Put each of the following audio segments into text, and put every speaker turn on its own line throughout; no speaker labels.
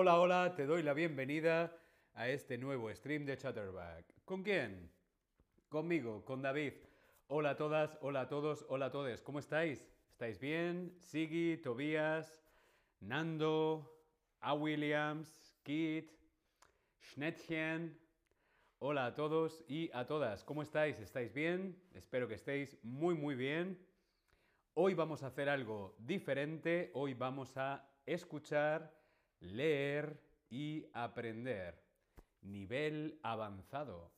Hola, hola, te doy la bienvenida a este nuevo stream de Chatterback. ¿Con quién? Conmigo, con David. Hola a todas, hola a todos, hola a todos. ¿Cómo estáis? ¿Estáis bien? Sigi, Tobías, Nando, A. Williams, Kit, Schnettchen. Hola a todos y a todas. ¿Cómo estáis? ¿Estáis bien? Espero que estéis muy, muy bien. Hoy vamos a hacer algo diferente. Hoy vamos a escuchar leer y aprender. Nivel avanzado.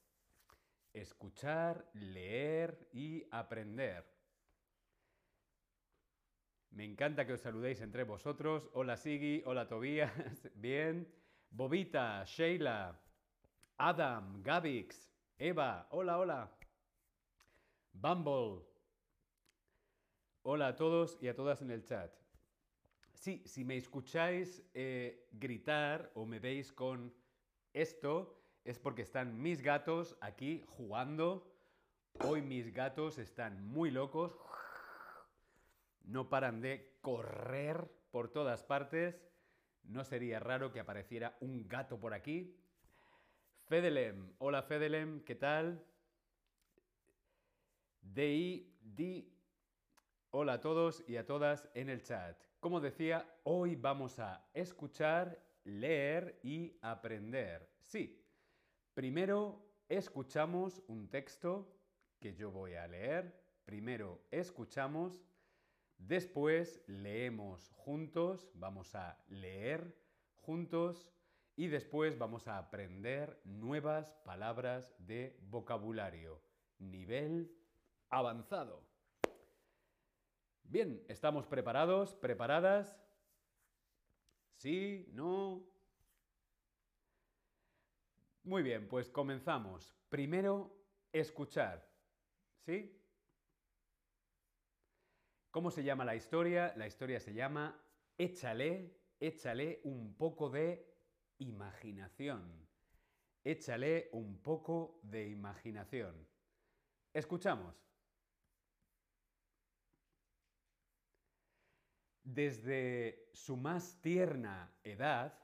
Escuchar, leer y aprender. Me encanta que os saludéis entre vosotros. Hola Sigi, hola Tobías, bien. Bobita, Sheila, Adam, Gavix, Eva, hola, hola. Bumble. Hola a todos y a todas en el chat. Sí, si me escucháis eh, gritar o me veis con esto, es porque están mis gatos aquí jugando. Hoy mis gatos están muy locos. No paran de correr por todas partes. No sería raro que apareciera un gato por aquí. Fedelem, hola Fedelem, ¿qué tal? Di, di, hola a todos y a todas en el chat. Como decía, hoy vamos a escuchar, leer y aprender. Sí, primero escuchamos un texto que yo voy a leer. Primero escuchamos, después leemos juntos, vamos a leer juntos y después vamos a aprender nuevas palabras de vocabulario. Nivel avanzado. Bien, ¿estamos preparados? ¿Preparadas? ¿Sí? ¿No? Muy bien, pues comenzamos. Primero, escuchar. ¿Sí? ¿Cómo se llama la historia? La historia se llama Échale, échale un poco de imaginación. Échale un poco de imaginación. Escuchamos. Desde su más tierna edad,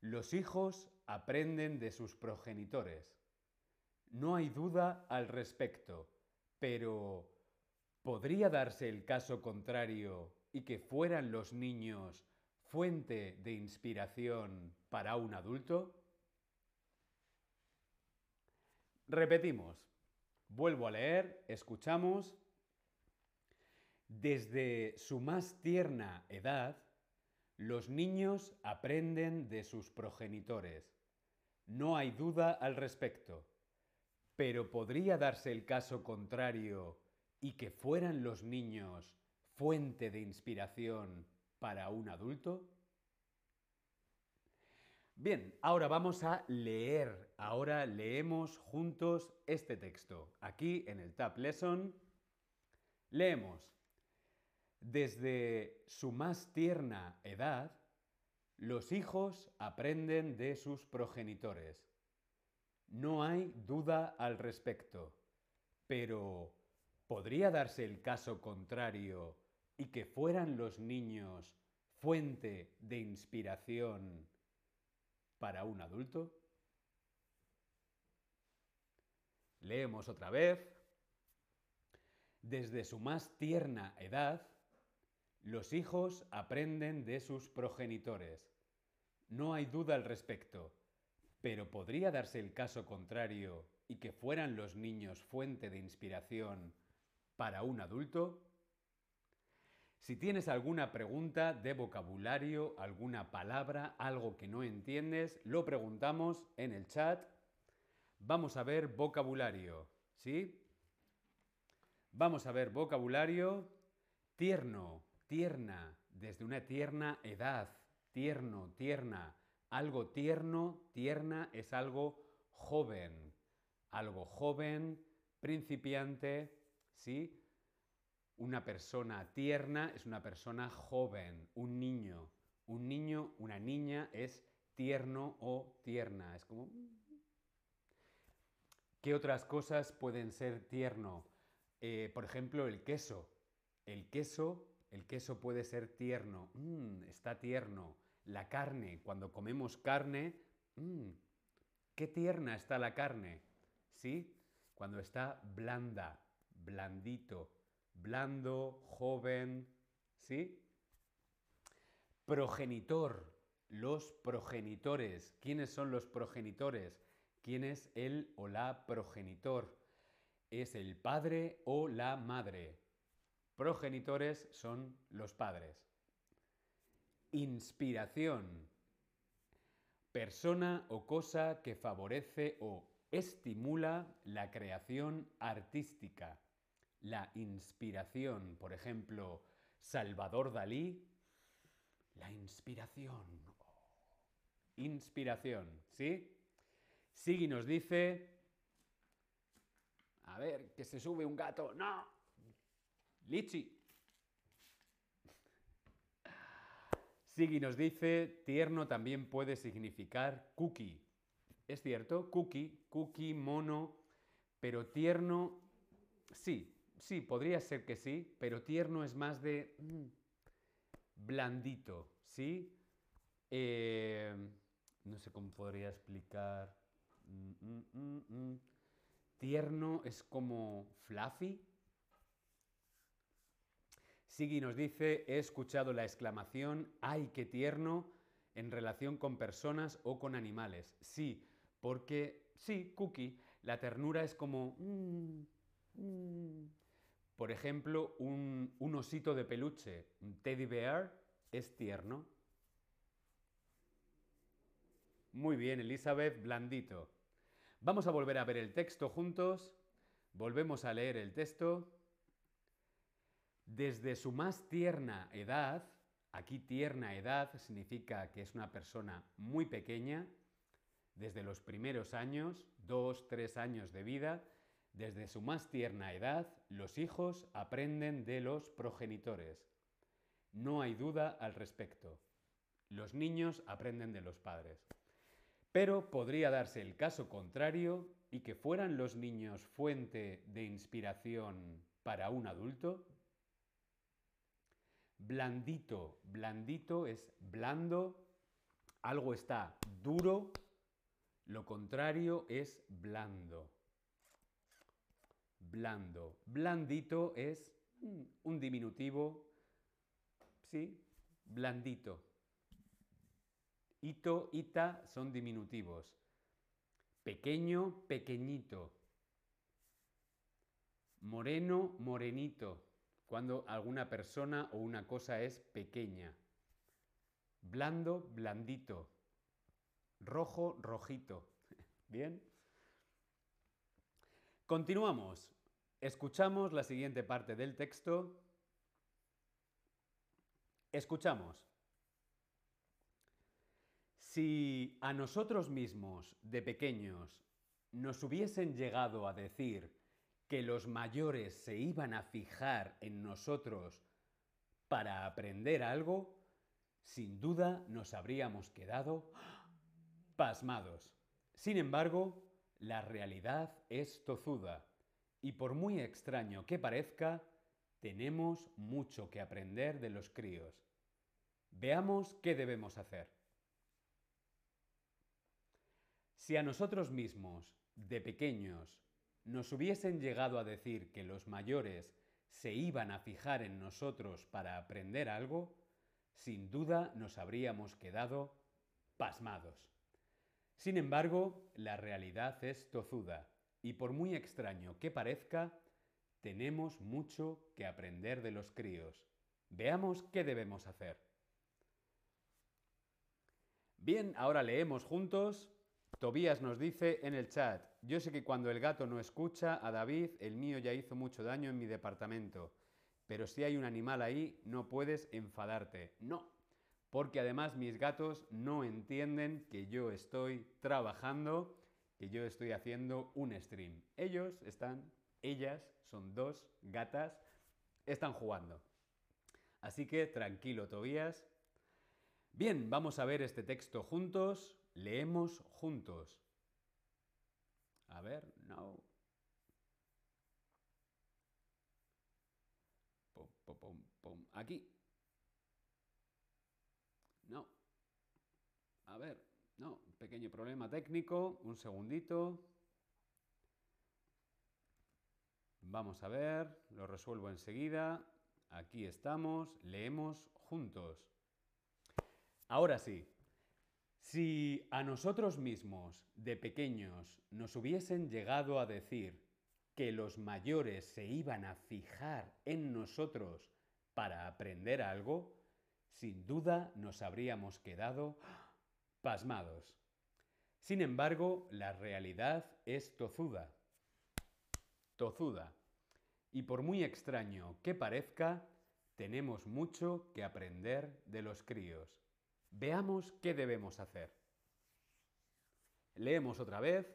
los hijos aprenden de sus progenitores. No hay duda al respecto, pero ¿podría darse el caso contrario y que fueran los niños fuente de inspiración para un adulto? Repetimos. Vuelvo a leer, escuchamos desde su más tierna edad, los niños aprenden de sus progenitores. No hay duda al respecto. Pero ¿podría darse el caso contrario y que fueran los niños fuente de inspiración para un adulto? Bien, ahora vamos a leer. Ahora leemos juntos este texto. Aquí en el Tab Lesson leemos. Desde su más tierna edad, los hijos aprenden de sus progenitores. No hay duda al respecto, pero ¿podría darse el caso contrario y que fueran los niños fuente de inspiración para un adulto? Leemos otra vez. Desde su más tierna edad, los hijos aprenden de sus progenitores. No hay duda al respecto, pero ¿podría darse el caso contrario y que fueran los niños fuente de inspiración para un adulto? Si tienes alguna pregunta de vocabulario, alguna palabra, algo que no entiendes, lo preguntamos en el chat. Vamos a ver vocabulario, ¿sí? Vamos a ver vocabulario tierno, tierna, desde una tierna edad, tierno, tierna. Algo tierno, tierna es algo joven, algo joven, principiante, ¿sí? Una persona tierna es una persona joven, un niño. Un niño, una niña es tierno o tierna. Es como... ¿Qué otras cosas pueden ser tierno? Eh, por ejemplo, el queso. El queso el queso puede ser tierno, mm, está tierno. la carne, cuando comemos carne, mmm, qué tierna está la carne, ¿sí? Cuando está blanda, blandito, blando, joven, ¿sí? Progenitor, los progenitores. ¿Quiénes son los progenitores? ¿Quién es el o la progenitor? Es el padre o la madre. Progenitores son los padres. Inspiración. Persona o cosa que favorece o estimula la creación artística. La inspiración, por ejemplo, Salvador Dalí, la inspiración. Inspiración, ¿sí? Sigui nos dice, a ver, que se sube un gato. No. Lichi. Sigui nos dice, tierno también puede significar cookie. Es cierto, cookie, cookie, mono, pero tierno, sí, sí, podría ser que sí, pero tierno es más de mm, blandito, ¿sí? Eh, no sé cómo podría explicar. Mm, mm, tierno es como fluffy. Sigui nos dice, he escuchado la exclamación, ¡ay, qué tierno! en relación con personas o con animales. Sí, porque, sí, cookie, la ternura es como... Por ejemplo, un, un osito de peluche, un teddy bear, es tierno. Muy bien, Elizabeth, blandito. Vamos a volver a ver el texto juntos. Volvemos a leer el texto. Desde su más tierna edad, aquí tierna edad significa que es una persona muy pequeña, desde los primeros años, dos, tres años de vida, desde su más tierna edad, los hijos aprenden de los progenitores. No hay duda al respecto. Los niños aprenden de los padres. Pero podría darse el caso contrario y que fueran los niños fuente de inspiración para un adulto. Blandito, blandito es blando, algo está duro, lo contrario es blando blando. Blandito es mm, un diminutivo, ¿sí? Blandito. Ito, ita son diminutivos. Pequeño, pequeñito. Moreno, morenito. Cuando alguna persona o una cosa es pequeña. Blando, blandito. Rojo, rojito. ¿Bien? Continuamos. Escuchamos la siguiente parte del texto. Escuchamos. Si a nosotros mismos, de pequeños, nos hubiesen llegado a decir que los mayores se iban a fijar en nosotros para aprender algo, sin duda nos habríamos quedado pasmados. Sin embargo, la realidad es tozuda y por muy extraño que parezca, tenemos mucho que aprender de los críos. Veamos qué debemos hacer. Si a nosotros mismos, de pequeños, nos hubiesen llegado a decir que los mayores se iban a fijar en nosotros para aprender algo, sin duda nos habríamos quedado pasmados. Sin embargo, la realidad es tozuda y por muy extraño que parezca, tenemos mucho que aprender de los críos. Veamos qué debemos hacer. Bien, ahora leemos juntos. Tobías nos dice en el chat, yo sé que cuando el gato no escucha a David, el mío ya hizo mucho daño en mi departamento, pero si hay un animal ahí, no puedes enfadarte. No, porque además mis gatos no entienden que yo estoy trabajando, que yo estoy haciendo un stream. Ellos están, ellas, son dos gatas, están jugando. Así que tranquilo, Tobías. Bien, vamos a ver este texto juntos. Leemos juntos. A ver, no. Pum, pum, pum, pum. Aquí. No. ver, no, pequeño problema técnico, un segundito. Vamos a ver, lo resuelvo enseguida. Aquí estamos, leemos juntos. Ahora sí, si a nosotros mismos, de pequeños, nos hubiesen llegado a decir que los mayores se iban a fijar en nosotros para aprender algo, sin duda nos habríamos quedado pasmados. Sin embargo, la realidad es tozuda. Tozuda. Y por muy extraño que parezca, tenemos mucho que aprender de los críos. Veamos qué debemos hacer. Leemos otra vez.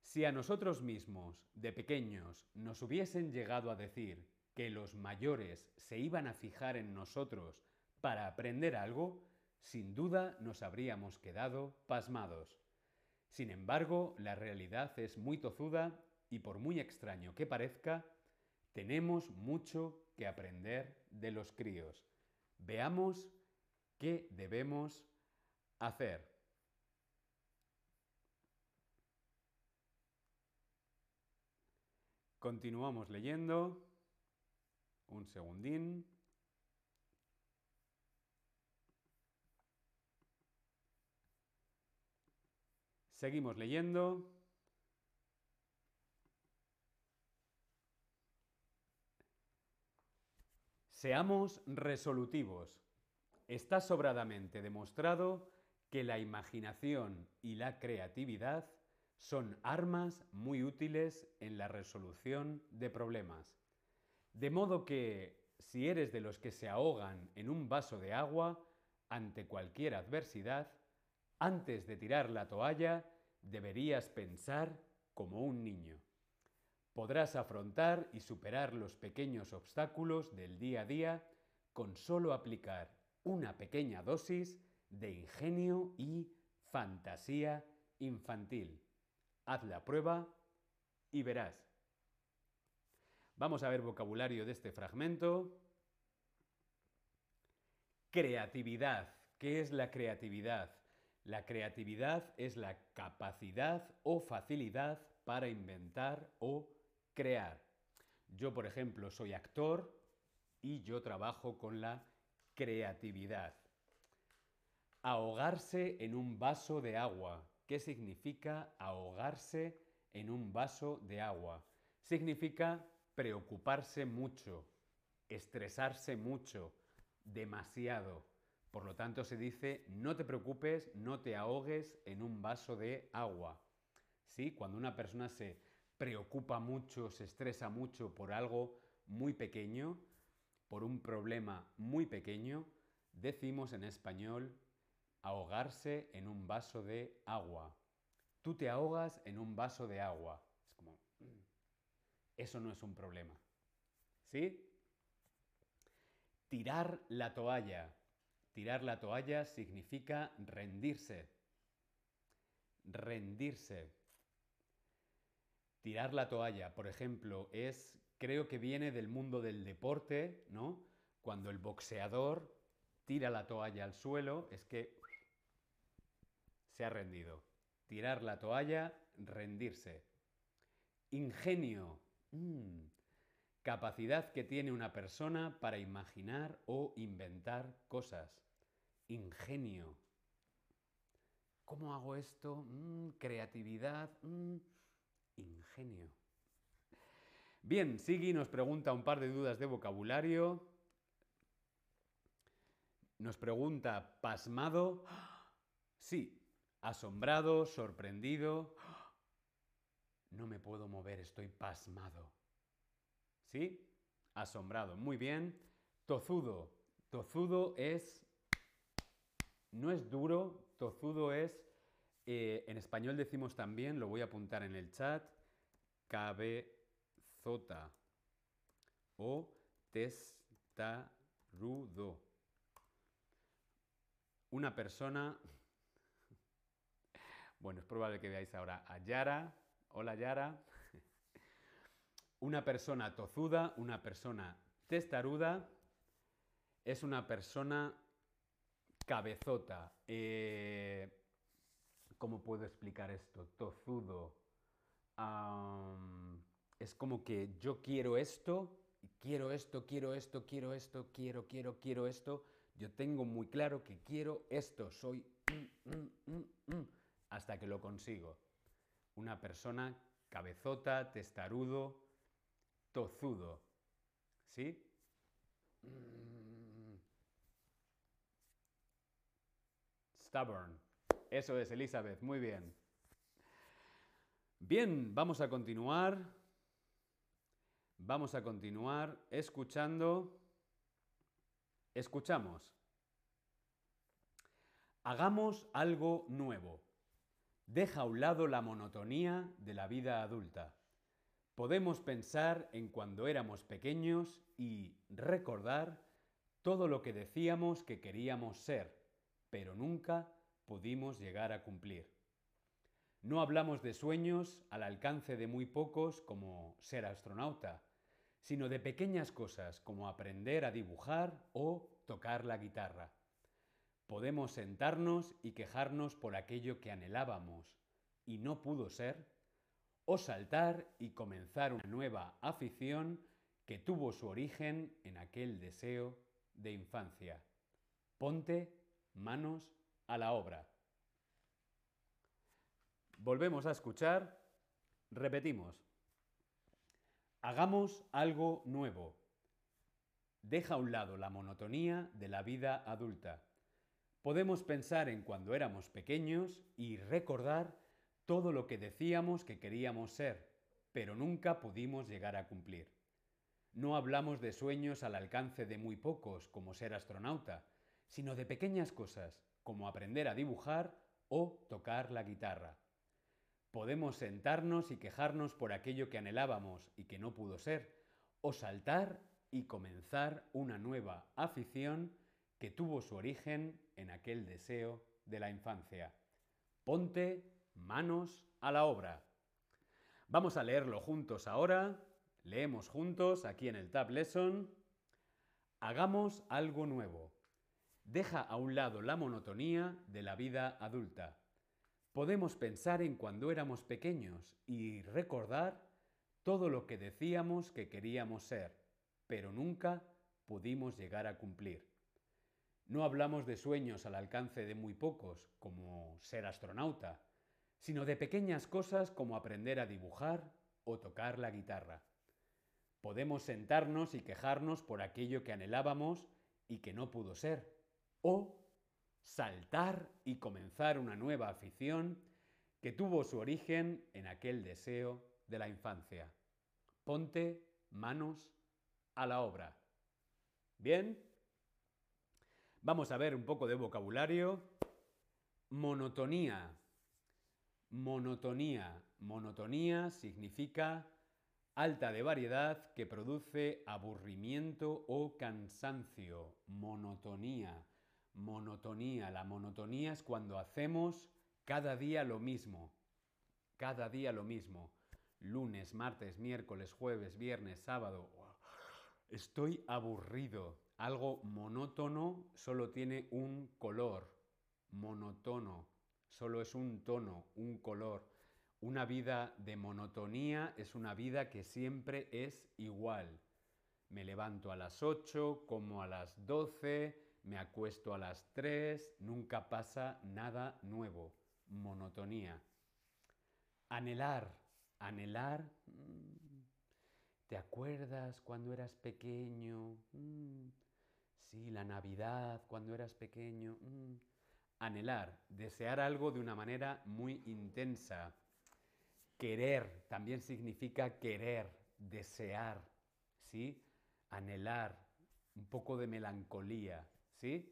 Si a nosotros mismos, de pequeños, nos hubiesen llegado a decir que los mayores se iban a fijar en nosotros para aprender algo, sin duda nos habríamos quedado pasmados. Sin embargo, la realidad es muy tozuda y por muy extraño que parezca, tenemos mucho que aprender de los críos. Veamos qué debemos hacer. Continuamos leyendo. Un segundín. Seguimos leyendo. Seamos resolutivos. Está sobradamente demostrado que la imaginación y la creatividad son armas muy útiles en la resolución de problemas. De modo que, si eres de los que se ahogan en un vaso de agua ante cualquier adversidad, antes de tirar la toalla deberías pensar como un niño podrás afrontar y superar los pequeños obstáculos del día a día con solo aplicar una pequeña dosis de ingenio y fantasía infantil. Haz la prueba y verás. Vamos a ver vocabulario de este fragmento. Creatividad. ¿Qué es la creatividad? La creatividad es la capacidad o facilidad para inventar o crear. Yo, por ejemplo, soy actor y yo trabajo con la creatividad. Ahogarse en un vaso de agua. ¿Qué significa ahogarse en un vaso de agua? Significa preocuparse mucho, estresarse mucho, demasiado. Por lo tanto, se dice, no te preocupes, no te ahogues en un vaso de agua. ¿Sí? Cuando una persona se preocupa mucho, se estresa mucho por algo muy pequeño, por un problema muy pequeño, decimos en español ahogarse en un vaso de agua. Tú te ahogas en un vaso de agua. Es como, eso no es un problema. ¿Sí? Tirar la toalla. Tirar la toalla significa rendirse. Rendirse. Tirar la toalla, por ejemplo, es, creo que viene del mundo del deporte, ¿no? Cuando el boxeador tira la toalla al suelo, es que se ha rendido. Tirar la toalla, rendirse. Ingenio. Mm. Capacidad que tiene una persona para imaginar o inventar cosas. Ingenio. ¿Cómo hago esto? Mm, creatividad. Mm ingenio. Bien, Sigui nos pregunta un par de dudas de vocabulario. Nos pregunta, ¿pasmado? Sí, asombrado, sorprendido. No me puedo mover, estoy pasmado. ¿Sí? Asombrado. Muy bien. Tozudo. Tozudo es... No es duro, tozudo es eh, en español decimos también, lo voy a apuntar en el chat, cabezota o testarudo. Una persona, bueno, es probable que veáis ahora a Yara. Hola Yara. Una persona tozuda, una persona testaruda, es una persona cabezota. Eh, ¿Cómo puedo explicar esto? Tozudo. Es como que yo quiero esto, quiero esto, quiero esto, quiero esto, quiero, quiero, quiero esto. Yo tengo muy claro que quiero esto. Soy hasta que lo consigo. Una persona cabezota, testarudo, tozudo. ¿Sí? Mm. Stubborn. Eso es, Elizabeth. Muy bien. Bien, vamos a continuar. Vamos a continuar escuchando. Escuchamos. Hagamos algo nuevo. Deja a un lado la monotonía de la vida adulta. Podemos pensar en cuando éramos pequeños y recordar todo lo que decíamos que queríamos ser, pero nunca pudimos llegar a cumplir. No hablamos de sueños al alcance de muy pocos como ser astronauta, sino de pequeñas cosas como aprender a dibujar o tocar la guitarra. Podemos sentarnos y quejarnos por aquello que anhelábamos y no pudo ser, o saltar y comenzar una nueva afición que tuvo su origen en aquel deseo de infancia. Ponte manos a la obra. Volvemos a escuchar, repetimos. Hagamos algo nuevo. Deja a un lado la monotonía de la vida adulta. Podemos pensar en cuando éramos pequeños y recordar todo lo que decíamos que queríamos ser, pero nunca pudimos llegar a cumplir. No hablamos de sueños al alcance de muy pocos, como ser astronauta, sino de pequeñas cosas, como aprender a dibujar o tocar la guitarra. Podemos sentarnos y quejarnos por aquello que anhelábamos y que no pudo ser, o saltar y comenzar una nueva afición que tuvo su origen en aquel deseo de la infancia. Ponte manos a la obra. Vamos a leerlo juntos ahora. Leemos juntos aquí en el Tab Lesson. Hagamos algo nuevo. Deja a un lado la monotonía de la vida adulta. Podemos pensar en cuando éramos pequeños y recordar todo lo que decíamos que queríamos ser, pero nunca pudimos llegar a cumplir. No hablamos de sueños al alcance de muy pocos, como ser astronauta, sino de pequeñas cosas como aprender a dibujar o tocar la guitarra. Podemos sentarnos y quejarnos por aquello que anhelábamos y que no pudo ser, o saltar y comenzar una nueva afición que tuvo su origen en aquel deseo de la infancia. Ponte manos a la obra. ¿Bien? Vamos a ver un poco de vocabulario. Monotonía. Monotonía. Monotonía significa alta de variedad que produce aburrimiento o cansancio. Monotonía. Monotonía. La monotonía es cuando hacemos cada día lo mismo. Cada día lo mismo. Lunes, martes, miércoles, jueves, viernes, sábado. Estoy aburrido. Algo monótono solo tiene un color. Monotono. Solo es un tono, un color. Una vida de monotonía es una vida que siempre es igual. Me levanto a las 8, como a las 12, me acuesto a las 3, nunca pasa nada nuevo. Monotonía. Anhelar. Anhelar. mm, ¿Te acuerdas cuando eras pequeño? Mm, Sí, la Navidad, cuando eras pequeño. mm. Anhelar, desear algo de una manera muy intensa. Querer también significa querer, desear, ¿sí? Anhelar, un poco de melancolía, ¿sí?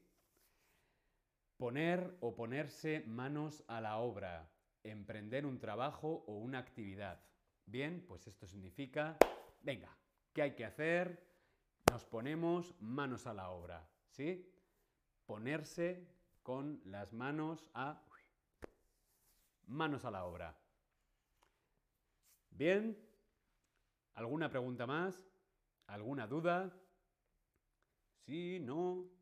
Poner o ponerse manos a la obra, emprender un trabajo o una actividad. Bien, pues esto significa, venga, ¿qué hay que hacer? Nos ponemos manos a la obra, ¿sí? Ponerse con las manos a manos a la obra. Bien, ¿alguna pregunta más? ¿Alguna duda? Sí, no.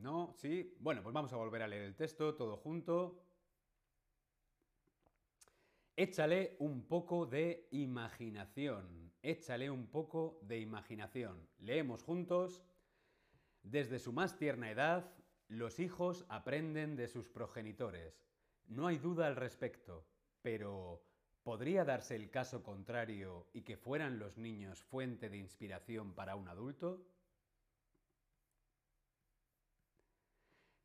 ¿No? ¿Sí? Bueno, pues vamos a volver a leer el texto todo junto. Échale un poco de imaginación. Échale un poco de imaginación. Leemos juntos. Desde su más tierna edad, los hijos aprenden de sus progenitores. No hay duda al respecto, pero ¿podría darse el caso contrario y que fueran los niños fuente de inspiración para un adulto?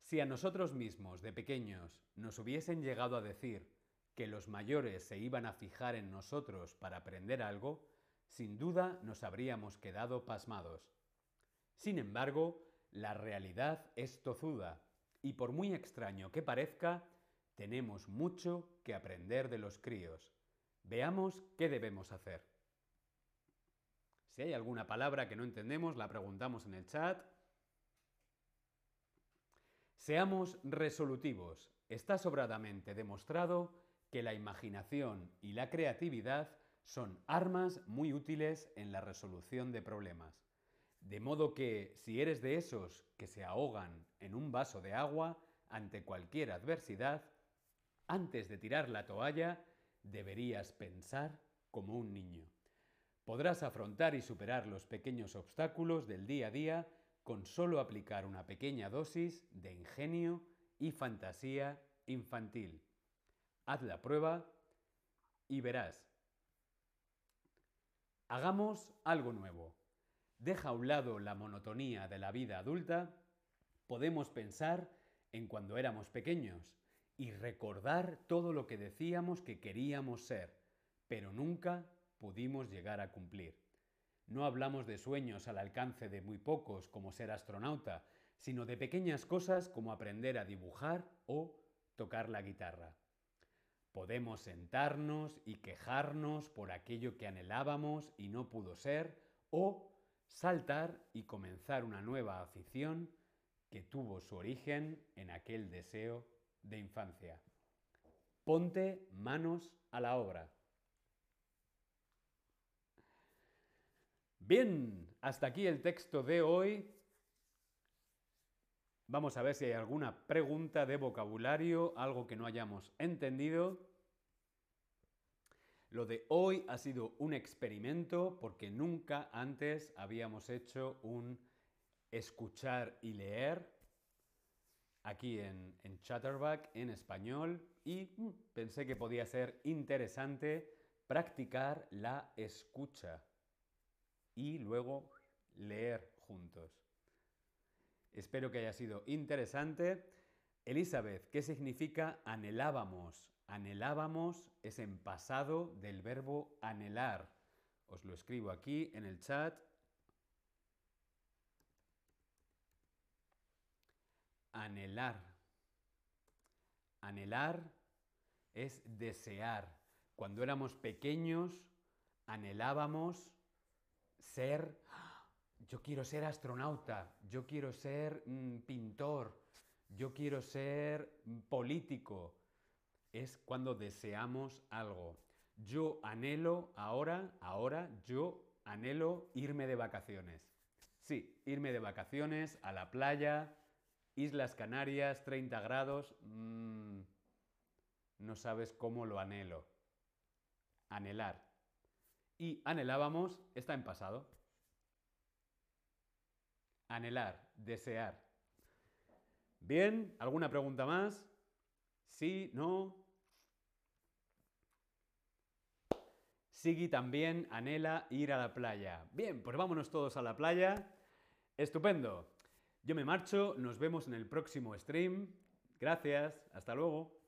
Si a nosotros mismos, de pequeños, nos hubiesen llegado a decir que los mayores se iban a fijar en nosotros para aprender algo, sin duda nos habríamos quedado pasmados. Sin embargo, la realidad es tozuda, y por muy extraño que parezca, tenemos mucho que aprender de los críos. Veamos qué debemos hacer. Si hay alguna palabra que no entendemos, la preguntamos en el chat. Seamos resolutivos. Está sobradamente demostrado que la imaginación y la creatividad son armas muy útiles en la resolución de problemas. De modo que si eres de esos que se ahogan en un vaso de agua ante cualquier adversidad, antes de tirar la toalla deberías pensar como un niño. Podrás afrontar y superar los pequeños obstáculos del día a día con solo aplicar una pequeña dosis de ingenio y fantasía infantil. Haz la prueba y verás. Hagamos algo nuevo. Deja a un lado la monotonía de la vida adulta. Podemos pensar en cuando éramos pequeños y recordar todo lo que decíamos que queríamos ser, pero nunca pudimos llegar a cumplir. No hablamos de sueños al alcance de muy pocos como ser astronauta, sino de pequeñas cosas como aprender a dibujar o tocar la guitarra. Podemos sentarnos y quejarnos por aquello que anhelábamos y no pudo ser, o saltar y comenzar una nueva afición que tuvo su origen en aquel deseo de infancia. Ponte manos a la obra. Bien, hasta aquí el texto de hoy. Vamos a ver si hay alguna pregunta de vocabulario, algo que no hayamos entendido. Lo de hoy ha sido un experimento porque nunca antes habíamos hecho un escuchar y leer aquí en, Chatterback en español y mm, pensé que podía ser interesante practicar la escucha y luego leer juntos. Espero que haya sido interesante. Elizabeth, ¿qué significa anhelábamos? Anhelábamos es en pasado del verbo anhelar. Os lo escribo aquí en el chat. Anhelar. Anhelar es desear. Cuando éramos pequeños, anhelábamos ser yo quiero ser astronauta, yo quiero ser mm, pintor, yo quiero ser mm, político. Es cuando deseamos algo. Yo anhelo ahora, ahora, yo anhelo irme de vacaciones. Sí, irme de vacaciones a la playa, Islas Canarias, 30 grados. Mm, no sabes cómo lo anhelo. Anhelar. Y anhelábamos está en pasado. Anhelar, desear. Bien, ¿alguna pregunta más? Sí, no. Sigui también anhela ir a la playa. Bien, pues vámonos todos a la playa. Estupendo. Yo me marcho, nos vemos en el próximo stream. Gracias, hasta luego.